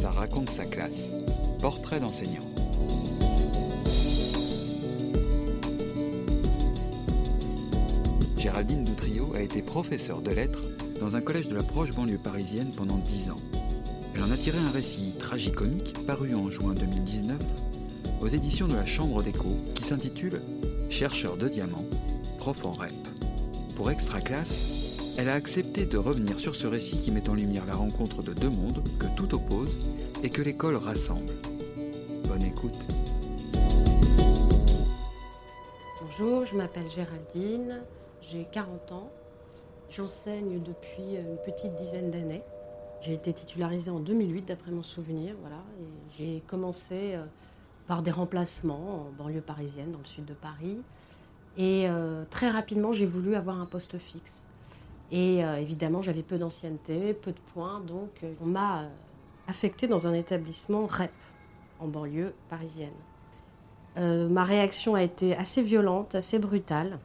Ça raconte sa classe. Portrait d'enseignant. Géraldine Doutrio a été professeure de lettres dans un collège de la proche banlieue parisienne pendant dix ans. Elle en a tiré un récit tragicomique paru en juin 2019 aux éditions de la Chambre d'écho qui s'intitule Chercheur de diamants, prof en rep. Pour Extra Classe, elle a accepté de revenir sur ce récit qui met en lumière la rencontre de deux mondes que tout oppose et que l'école rassemble. Bonne écoute. Bonjour, je m'appelle Géraldine, j'ai 40 ans, j'enseigne depuis une petite dizaine d'années. J'ai été titularisée en 2008 d'après mon souvenir, voilà, j'ai commencé euh, par des remplacements en banlieue parisienne, dans le sud de Paris. Et euh, très rapidement, j'ai voulu avoir un poste fixe. Et euh, évidemment, j'avais peu d'ancienneté, peu de points, donc on m'a affectée dans un établissement REP en banlieue parisienne. ma réaction a été assez violente, assez brutale.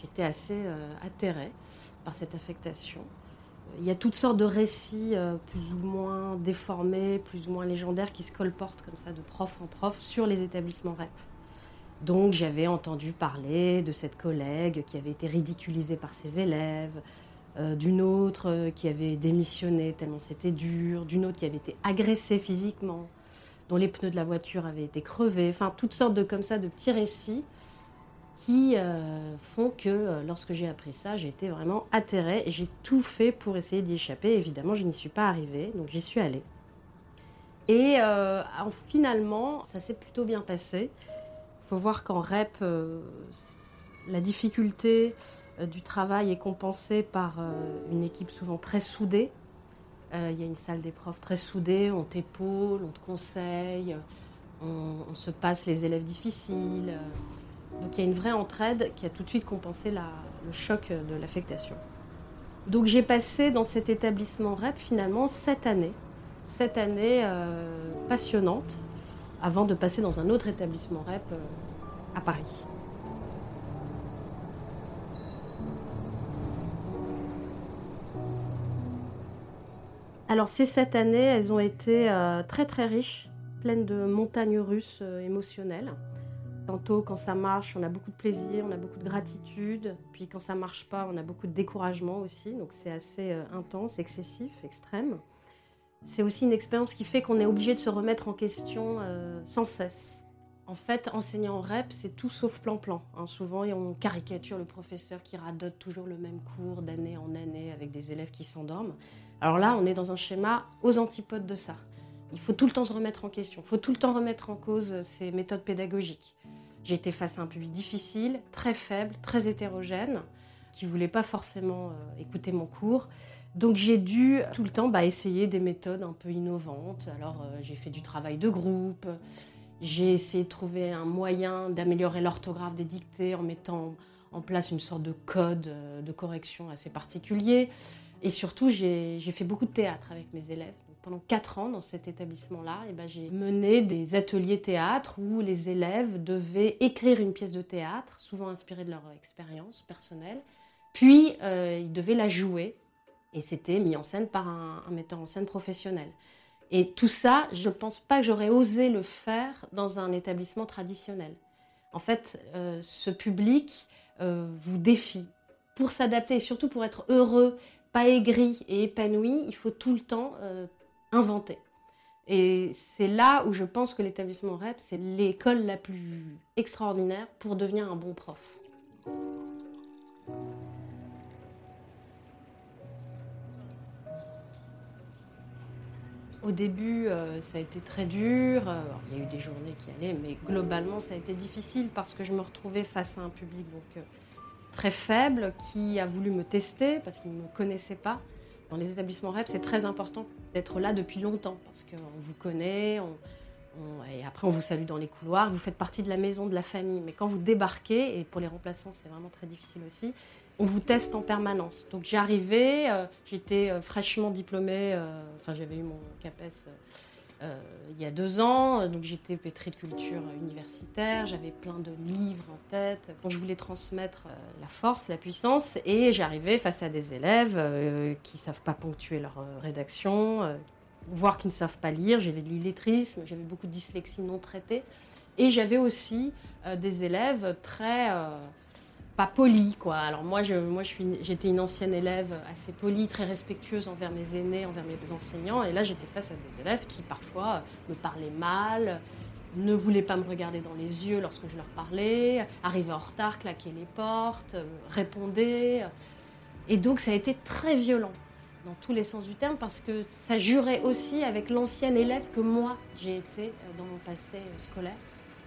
J'étais assez atterrée par cette affectation. Il y a toutes sortes de récits plus ou moins déformés, plus ou moins légendaires qui se colportent comme ça de prof en prof sur les établissements REP. Donc j'avais entendu parler de cette collègue qui avait été ridiculisée par ses élèves, euh, d'une autre euh, qui avait démissionné tellement c'était dur, d'une autre qui avait été agressée physiquement, dont les pneus de la voiture avaient été crevés, enfin toutes sortes de comme ça de petits récits qui euh, font que lorsque j'ai appris ça, j'ai été vraiment atterrée et j'ai tout fait pour essayer d'y échapper. Évidemment, je n'y suis pas arrivée, donc j'y suis allée. Et finalement, ça s'est plutôt bien passé. Il faut voir qu'en REP, la difficulté du travail est compensée par euh, une équipe souvent très soudée. Il y a une salle des profs très soudée, on t'épaule, on te conseille, on, se passe les élèves difficiles. Donc il y a une vraie entraide qui a tout de suite compensé le choc de l'affectation. Donc j'ai passé dans cet établissement REP finalement sept années. Sept années passionnantes avant de passer dans un autre établissement REP euh, à Paris. Alors ces sept années, elles ont été euh, très très riches, pleines de montagnes russes euh, émotionnelles. Tantôt quand ça marche, on a beaucoup de plaisir, on a beaucoup de gratitude. Puis quand ça marche pas, on a beaucoup de découragement aussi. Donc c'est assez intense, excessif, extrême c'est aussi une expérience qui fait qu'on est obligé de se remettre en question euh, sans cesse. En fait, enseigner en REP, c'est tout sauf plan-plan. Hein. Souvent, on caricature le professeur qui radote toujours le même cours d'année en année avec des élèves qui s'endorment. Alors là, on est dans un schéma aux antipodes de ça. Il faut tout le temps se remettre en question, il faut tout le temps remettre en cause ces méthodes pédagogiques. Été face à un public difficile, très faible, très hétérogène, qui ne voulait pas forcément euh, écouter mon cours. Donc j'ai dû tout le temps bah, essayer des méthodes un peu innovantes. Alors euh, j'ai fait du travail de groupe, j'ai essayé de trouver un moyen d'améliorer l'orthographe des dictées en mettant en place une sorte de code euh, de correction assez particulier. Et surtout, j'ai fait beaucoup de théâtre avec mes élèves. pendant quatre ans dans cet établissement-là, eh ben, j'ai mené des ateliers théâtre où les élèves devaient écrire une pièce de théâtre, souvent inspirée de leur expérience personnelle, puis euh, ils devaient la jouer et c'était mis en scène par un, metteur en scène professionnel. Et tout ça, je ne pense pas que j'aurais osé le faire dans un établissement traditionnel. En fait, euh, ce public euh, vous défie. Pour s'adapter et surtout pour être heureux, pas aigri et épanoui, il faut tout le temps euh, inventer. Et c'est là où je pense que l'établissement REP, c'est l'école la plus extraordinaire pour devenir un bon prof. Au début, euh, ça a été très dur. Euh, il y a eu des journées qui allaient, mais globalement, ça a été difficile parce que je me retrouvais face à un public très faible qui a voulu me tester parce qu'il ne me connaissait pas. Dans les établissements REP, c'est très important d'être là depuis longtemps parce qu'on vous connaît, et après on vous salue dans les couloirs, vous faites partie de la maison, de la famille. Mais quand vous débarquez, et pour les remplaçants c'est vraiment très difficile aussi, on vous teste en permanence. Donc j'arrivais, euh, j'étais euh, fraîchement diplômée, euh, enfin j'avais eu mon CAPES il y a deux ans, donc j'étais pétrie de culture universitaire, j'avais plein de livres en tête, quand je voulais transmettre la force, la puissance, et j'arrivais face à des élèves qui ne savent pas ponctuer leur rédaction, voir qu'ils ne savent pas lire. J'avais de l'illettrisme, j'avais beaucoup de dyslexie non traitée. Et j'avais aussi euh, des élèves très euh, pas polis, quoi. Alors moi, j'étais une ancienne élève assez polie, très respectueuse envers mes aînés, envers mes enseignants. Et là, j'étais face à des élèves qui parfois me parlaient mal, ne voulaient pas me regarder dans les yeux lorsque je leur parlais, arrivaient en retard, claquaient les portes, euh, répondaient. Et donc, ça a été très violent dans tous les sens du terme parce que ça jurait aussi avec l'ancienne élève que moi j'ai été dans mon passé scolaire.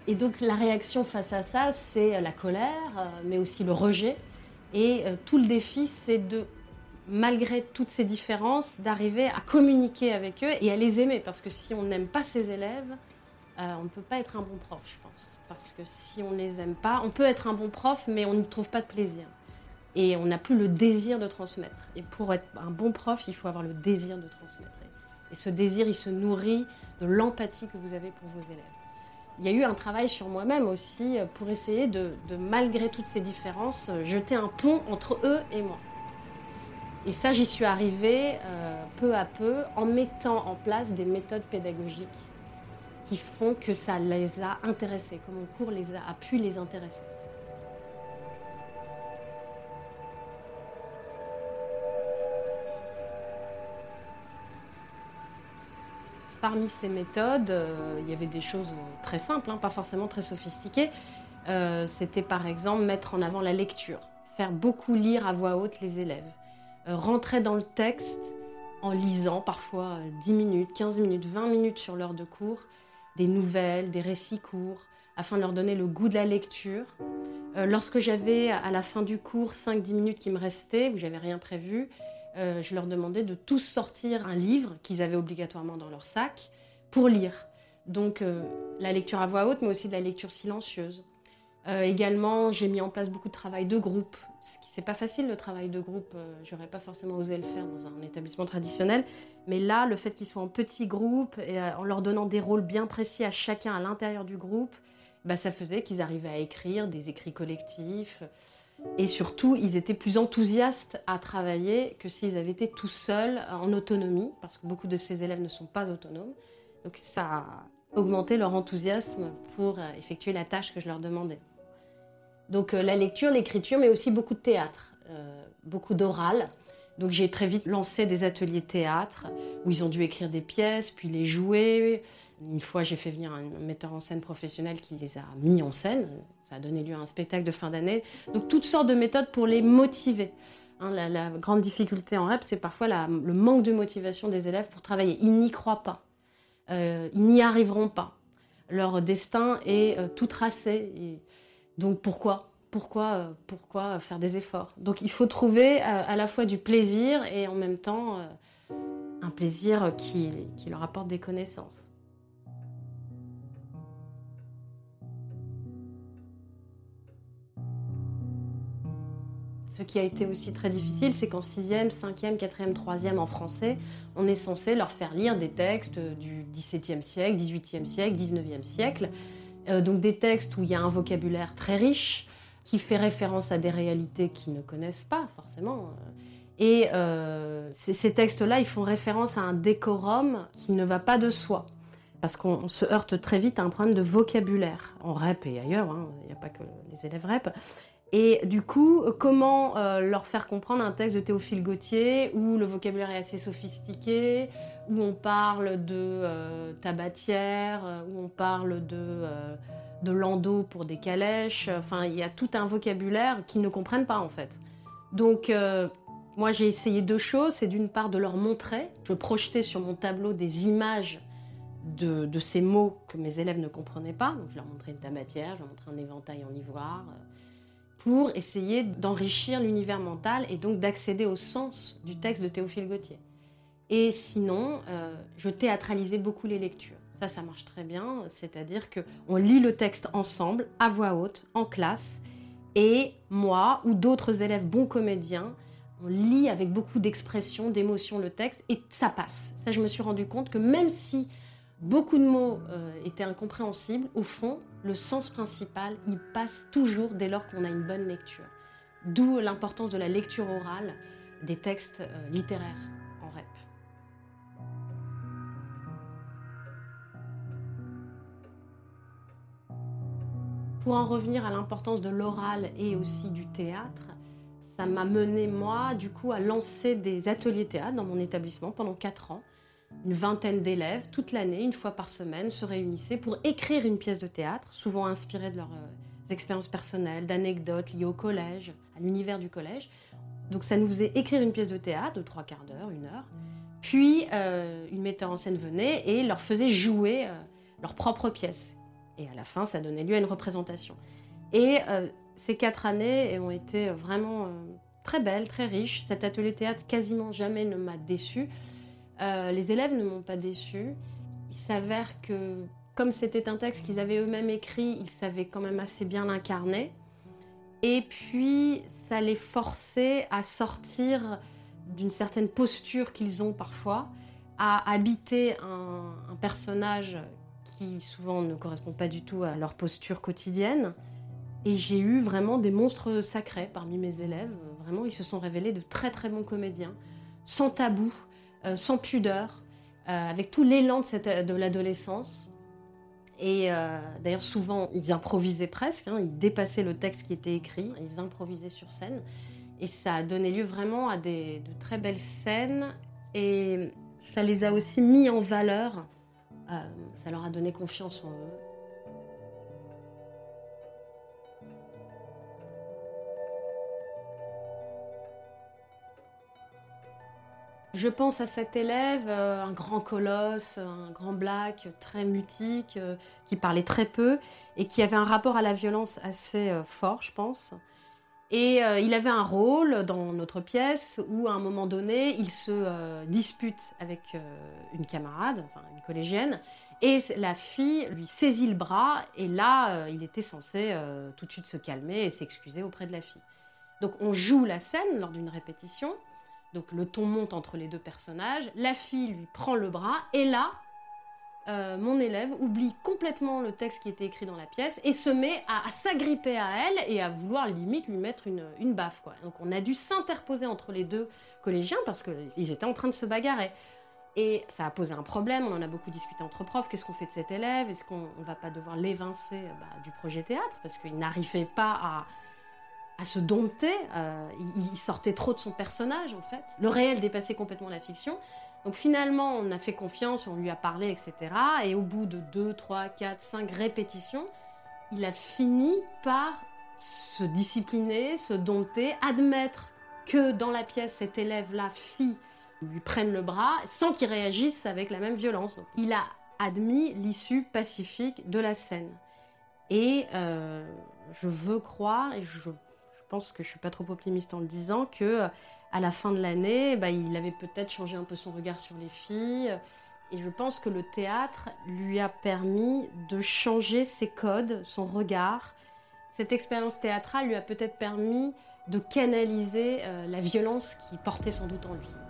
Et donc la réaction face à ça, c'est euh, la colère, euh, mais aussi le rejet. Et euh, tout le défi, c'est de, malgré toutes ces différences, d'arriver à communiquer avec eux et à les aimer. Parce que si on n'aime pas ses élèves, on ne peut pas être un bon prof, je pense. Parce que si on ne les aime pas, on peut être un bon prof, mais on n'y trouve pas de plaisir. Et on n'a plus le désir de transmettre. Et pour être un bon prof, il faut avoir le désir de transmettre. Et ce désir, il se nourrit de l'empathie que vous avez pour vos élèves il y a eu un travail sur moi-même aussi euh, pour essayer de, malgré toutes ces différences, euh, jeter un pont entre eux et moi. Et ça, j'y suis arrivée euh, peu à peu en mettant en place des méthodes pédagogiques qui font que ça les a intéressés, que mon cours les a pu les intéresser. Parmi ces méthodes, euh, il y avait des choses très simples, hein, pas forcément très sophistiquées. Euh, c'était par exemple mettre en avant la lecture, faire beaucoup lire à voix haute les élèves, euh, rentrer dans le texte en lisant parfois 10 minutes, 15 minutes, 20 minutes sur l'heure de cours, des nouvelles, des récits courts, afin de leur donner le goût de la lecture. lorsque j'avais à la fin du cours 5-10 minutes qui me restaient, où j'avais rien prévu, euh, je leur demandais de tous sortir un livre qu'ils avaient obligatoirement dans leur sac pour lire. Donc euh, la lecture à voix haute, mais aussi de la lecture silencieuse. Euh, également, j'ai mis en place beaucoup de travail de groupe. Ce c'est pas facile le travail de groupe. J'aurais pas forcément osé le faire dans un établissement traditionnel. Mais là, le fait qu'ils soient en petits groupes et en leur donnant des rôles bien précis à chacun à l'intérieur du groupe, bah, ça faisait qu'ils arrivaient à écrire des écrits collectifs. Et surtout, ils étaient plus enthousiastes à travailler que s'ils avaient été tout seuls en autonomie, parce que beaucoup de ces élèves ne sont pas autonomes. Donc ça a augmenté leur enthousiasme pour euh, effectuer la tâche que je leur demandais. Donc euh, la lecture, l'écriture, mais aussi beaucoup de théâtre, euh, beaucoup d'oral. Donc j'ai très vite lancé des ateliers théâtre où ils ont dû écrire des pièces, puis les jouer. Une fois, j'ai fait venir un metteur en scène professionnel qui les a mis en scène. Ça a donné lieu à un spectacle de fin d'année. Donc toutes sortes de méthodes pour les motiver. Hein, la, grande difficulté en REP, c'est parfois le manque de motivation des élèves pour travailler. Ils n'y croient pas. Euh, ils n'y arriveront pas. Leur destin est euh, tout tracé. donc pourquoi? Pourquoi, euh, pourquoi faire des efforts Donc il faut trouver à la fois du plaisir et en même temps un plaisir qui leur apporte des connaissances. Ce qui a été aussi très difficile, c'est qu'en 6e, 5e, 4e, 3e en français, on est censé leur faire lire des textes du XVIIe siècle, XVIIIe siècle, XIXe siècle. Euh, donc des textes où il y a un vocabulaire très riche, qui fait référence à des réalités qu'ils ne connaissent pas forcément. Et euh, ces textes-là, ils font référence à un décorum qui ne va pas de soi. Parce qu'on se heurte très vite à un problème de vocabulaire, en REP et ailleurs, hein. il n'y a pas que les élèves REP. Et du coup, comment euh, leur faire comprendre un texte de Théophile Gautier où le vocabulaire est assez sophistiqué, où on parle de euh, tabatière, euh, où on parle de, de landau pour des calèches. Enfin, il y a tout un vocabulaire qu'ils ne comprennent pas en fait. Donc, moi j'ai essayé deux choses. C'est d'une part de leur montrer. Je projetais sur mon tableau des images de, de, ces mots que mes élèves ne comprenaient pas. Donc, je leur montrais une tabatière, je leur montrais un éventail en ivoire pour essayer d'enrichir l'univers mental et donc d'accéder au sens du texte de Théophile Gautier. Et sinon, euh, je théâtralisais beaucoup les lectures. Ça, ça marche très bien, c'est-à-dire qu'on lit le texte ensemble, à voix haute, en classe, et moi ou d'autres élèves bons comédiens, on lit avec beaucoup d'expression, d'émotion le texte, et ça passe. Ça, je me suis rendu compte que même si beaucoup de mots euh, étaient incompréhensibles, au fond, le sens principal, il passe toujours dès lors qu'on a une bonne lecture. D'où l'importance de la lecture orale des textes euh, littéraires Pour en revenir à l'importance de l'oral et aussi du théâtre, ça m'a mené, moi, du coup, à lancer des ateliers théâtre dans mon établissement pendant quatre ans. Une vingtaine d'élèves, toute l'année, une fois par semaine, se réunissaient pour écrire une pièce de théâtre, souvent inspirée de leurs euh, expériences personnelles, d'anecdotes liées au collège, à l'univers du collège. Donc ça nous faisait écrire une pièce de théâtre de trois quarts d'heure, une heure. Puis euh, une metteur en scène venait et leur faisait jouer euh, leur propre pièce. Et à la fin, ça donnait lieu à une représentation. Et euh, ces quatre années ont été vraiment très belles, très riches. Cet atelier théâtre quasiment jamais ne m'a déçu. les élèves ne m'ont pas déçu. Il s'avère que, comme c'était un texte qu'ils avaient eux-mêmes écrit, ils savaient quand même assez bien l'incarner. Et puis, ça les forçait à sortir d'une certaine posture qu'ils ont parfois, à habiter un, personnage qui souvent ne correspond pas du tout à leur posture quotidienne. Et j'ai eu vraiment des monstres sacrés parmi mes élèves. Vraiment, ils se sont révélés de très très bons comédiens, sans tabou, euh, sans pudeur, euh, avec tout l'élan de, de l'adolescence. Et euh, d'ailleurs, souvent, ils improvisaient presque, hein, ils dépassaient le texte qui était écrit, ils improvisaient sur scène. Et ça a donné lieu vraiment à des, de très belles scènes. Et ça les a aussi mis en valeur. Euh, ça leur a donné confiance en eux. Je pense à cet élève, euh, un grand colosse, un grand black, très mutique, euh, qui parlait très peu et qui avait un rapport à la violence assez fort, je pense. Et euh, il avait un rôle dans notre pièce où, à un moment donné, il se euh, dispute avec euh, une camarade, enfin une collégienne, et la fille lui saisit le bras, et là, il était censé tout de suite se calmer et s'excuser auprès de la fille. Donc on joue la scène lors d'une répétition, donc le ton monte entre les deux personnages, la fille lui prend le bras, et là, euh, mon élève oublie complètement le texte qui était écrit dans la pièce et se met à, s'agripper à elle et à vouloir limite lui mettre une, baffe. Quoi. Donc on a dû s'interposer entre les deux collégiens parce qu'ils étaient en train de se bagarrer. Et ça a posé un problème, on en a beaucoup discuté entre profs, qu'est-ce qu'on fait de cet élève? Est-ce qu'on ne va pas devoir l'évincer euh, bah, du projet théâtre? Parce qu'il n'arrivait pas à, se dompter, euh, il sortait trop de son personnage en fait. Le réel dépassait complètement la fiction. Donc finalement, on a fait confiance, on lui a parlé, etc. Et au bout de 2, 3, 4, 5 répétitions, il a fini par se discipliner, se dompter, admettre que dans la pièce, cet élève-là, fille, lui prenne le bras sans qu'il réagisse avec la même violence. il a admis l'issue pacifique de la scène. Et euh, je veux croire, et je pense que je suis pas trop optimiste en le disant, que euh, à la fin de l'année, bah, il avait peut-être changé un peu son regard sur les filles. Et je pense que le théâtre lui a permis de changer ses codes, son regard. Cette expérience théâtrale lui a peut-être permis de canaliser euh, la violence qui portait sans doute en lui.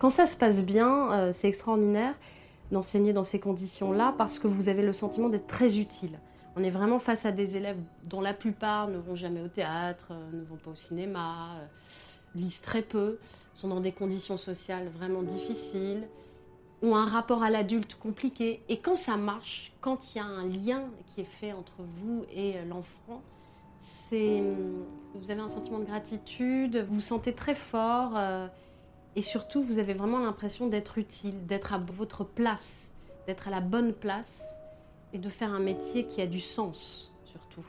Quand ça se passe bien, euh, c'est extraordinaire d'enseigner dans ces conditions-là parce que vous avez le sentiment d'être très utile. On est vraiment face à des élèves dont la plupart ne vont jamais au théâtre, euh, ne vont pas au cinéma, euh, lisent très peu, sont dans des conditions sociales vraiment difficiles, ont un rapport à l'adulte compliqué. Et quand ça marche, quand il y a un lien qui est fait entre vous et l'enfant, c'est, vous avez un sentiment de gratitude, vous vous sentez très fort. Et surtout, vous avez vraiment l'impression d'être utile, d'être à votre place, d'être à la bonne place et de faire un métier qui a du sens, surtout.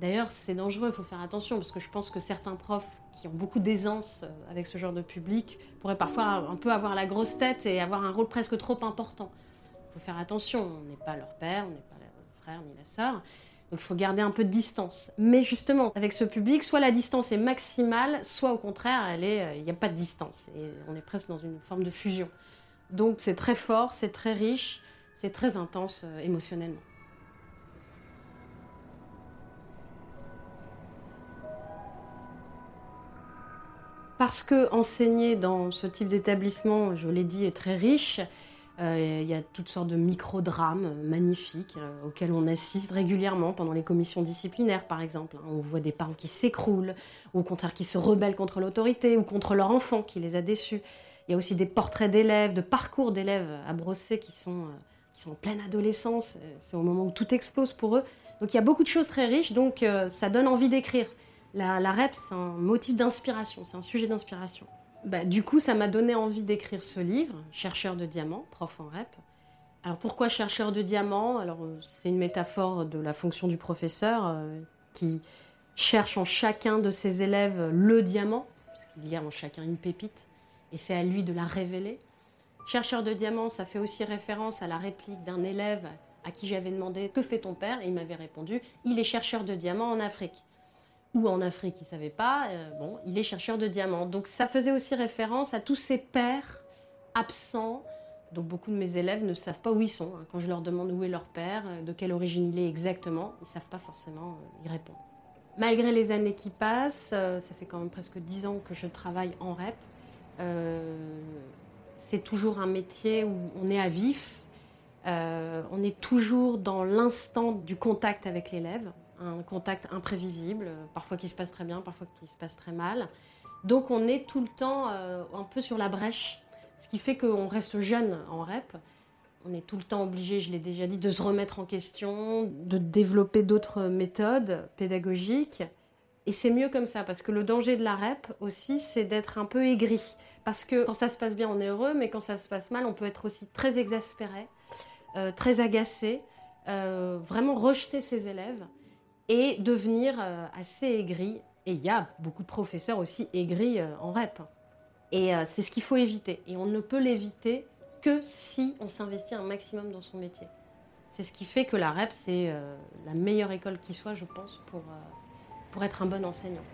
D'ailleurs, c'est dangereux, il faut faire attention, parce que je pense que certains profs qui ont beaucoup d'aisance euh, avec ce genre de public pourraient parfois un peu avoir la grosse tête et avoir un rôle presque trop important. Il faut faire attention, on n'est pas leur père, on n'est pas leur frère ni la sœur. Donc il faut garder un peu de distance. Mais justement, avec ce public, soit la distance est maximale, soit au contraire, euh, il n'y a pas de distance. Et on est presque dans une forme de fusion. Donc c'est très fort, c'est très riche, c'est très intense euh, émotionnellement. Parce que enseigner dans ce type d'établissement, je l'ai dit, est très riche, il y a toutes sortes de micro-drames magnifiques euh, auxquels on assiste régulièrement pendant les commissions disciplinaires, par exemple. Hein. On voit des parents qui s'écroulent, ou au contraire qui se rebellent contre l'autorité, ou contre leur enfant qui les a déçus. Il y a aussi des portraits d'élèves, de parcours d'élèves à brosser qui sont, euh, en pleine adolescence. C'est au moment où tout explose pour eux. Donc il y a beaucoup de choses très riches, donc ça donne envie d'écrire. La REP, c'est un motif d'inspiration, c'est un sujet d'inspiration. Bah, du coup, ça m'a donné envie d'écrire ce livre, Chercheur de diamants, prof en REP. Alors pourquoi chercheur de diamants? Alors c'est une métaphore de la fonction du professeur euh, qui cherche en chacun de ses élèves le diamant, parce qu'il y a en chacun une pépite, et c'est à lui de la révéler. Chercheur de diamants, ça fait aussi référence à la réplique d'un élève à qui j'avais demandé Que fait ton père? Et il m'avait répondu Il est chercheur de diamants en Afrique ou en Afrique, il ne savait pas, euh, bon, il est chercheur de diamants. Donc ça faisait aussi référence à tous ces pères absents. Donc beaucoup de mes élèves ne savent pas où ils sont. Hein. Quand je leur demande où est leur père, euh, de quelle origine il est exactement, ils ne savent pas forcément euh, y répondre. Malgré les années qui passent, ça fait quand même presque dix ans que je travaille en REP. c'est toujours un métier où on est à vif, on est toujours dans l'instant du contact avec l'élève un contact imprévisible, parfois qui se passe très bien, parfois qui se passe très mal. Donc on est tout le temps euh, un peu sur la brèche, ce qui fait qu'on reste jeune en REP. On est tout le temps obligé, je l'ai déjà dit, de se remettre en question, de développer d'autres méthodes pédagogiques. Et c'est mieux comme ça, parce que le danger de la REP aussi, c'est d'être un peu aigri. Parce que quand ça se passe bien, on est heureux, mais quand ça se passe mal, on peut être aussi très exaspéré, euh, très agacé, euh, vraiment rejeter ses élèves et devenir euh, assez aigri. Et il y a beaucoup de professeurs aussi aigris euh, en REP. Et euh, c'est ce qu'il faut éviter. Et on ne peut l'éviter que si on s'investit un maximum dans son métier. C'est ce qui fait que la REP, c'est la meilleure école qui soit, je pense, pour, pour être un bon enseignant.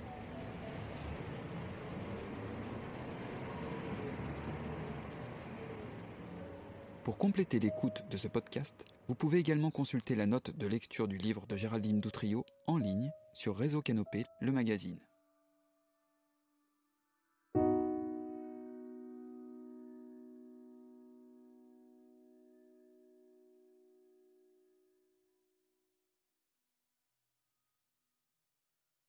Pour compléter l'écoute de ce podcast, vous pouvez également consulter la note de lecture du livre de Géraldine Doutrio en ligne sur Réseau Canopé, le magazine.